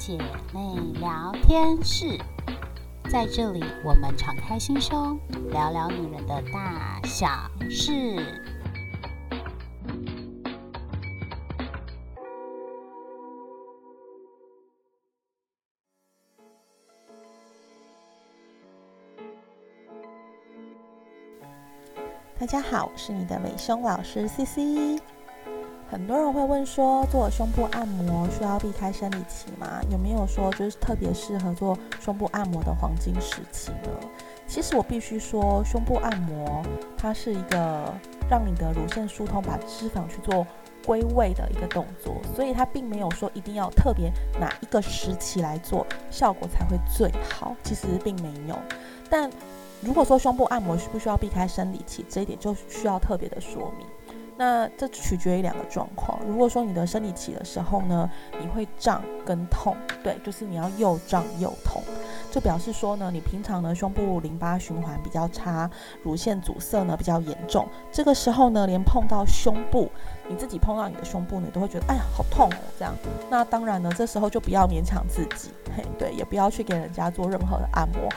姐妹聊天室，在这里我们敞开心胸，聊聊女人的大小事。大家好，我是你的美胸老师 C C。很多人会问说，做胸部按摩需要避开生理期吗？有没有说就是特别适合做胸部按摩的黄金时期呢？其实我必须说，胸部按摩它是一个让你的乳腺疏通，把脂肪去做归位的一个动作，所以它并没有说一定要特别哪一个时期来做，效果才会最好。其实并没有，但。如果说胸部按摩需不需要避开生理期，这一点就需要特别的说明。那这取决于两个状况。如果说你的生理期的时候呢，你会胀跟痛，对，就是你要又胀又痛，就表示说呢，你平常呢胸部淋巴循环比较差，乳腺阻塞呢比较严重。这个时候呢，连碰到胸部，你自己碰到你的胸部，你都会觉得哎呀好痛哦，这样。那当然呢，这时候就不要勉强自己，嘿，对，也不要去给人家做任何的按摩。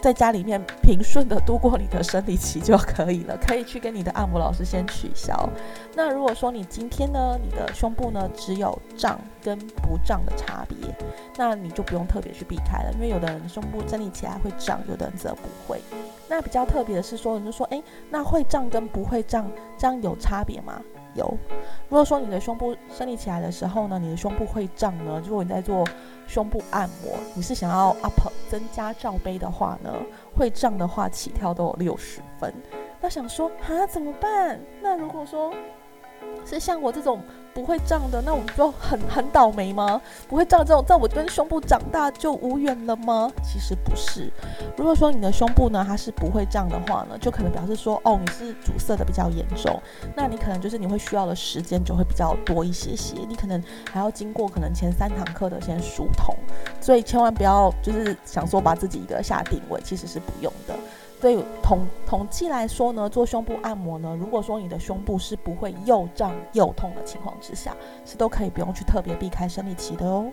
在家里面平顺的度过你的生理期就可以了，可以去跟你的按摩老师先取消。那如果说你今天呢，你的胸部呢只有胀跟不胀的差别，那你就不用特别去避开了，因为有的人胸部生理起来会胀，有的人则不会。那比较特别的是说，你就说，哎，那会胀跟不会胀，这样有差别吗？有。如果说你的胸部生理起来的时候呢，你的胸部会胀呢，如果你在做胸部按摩，你是想要 up 增加罩杯的话呢，会胀的话起跳都有六十分。那想说啊怎么办？那如果说是像我这种。不会胀的，那我们就很很倒霉吗？不会胀这种，在我跟胸部长大就无缘了吗？其实不是。如果说你的胸部呢，它是不会胀的话呢，就可能表示说，哦，你是阻塞的比较严重，那你可能就是你会需要的时间就会比较多一些些，你可能还要经过可能前三堂课的先疏通，所以千万不要就是想说把自己一个下定位，其实是不用的。对统统计来说呢，做胸部按摩呢，如果说你的胸部是不会又胀又痛的情况之下，是都可以不用去特别避开生理期的哦。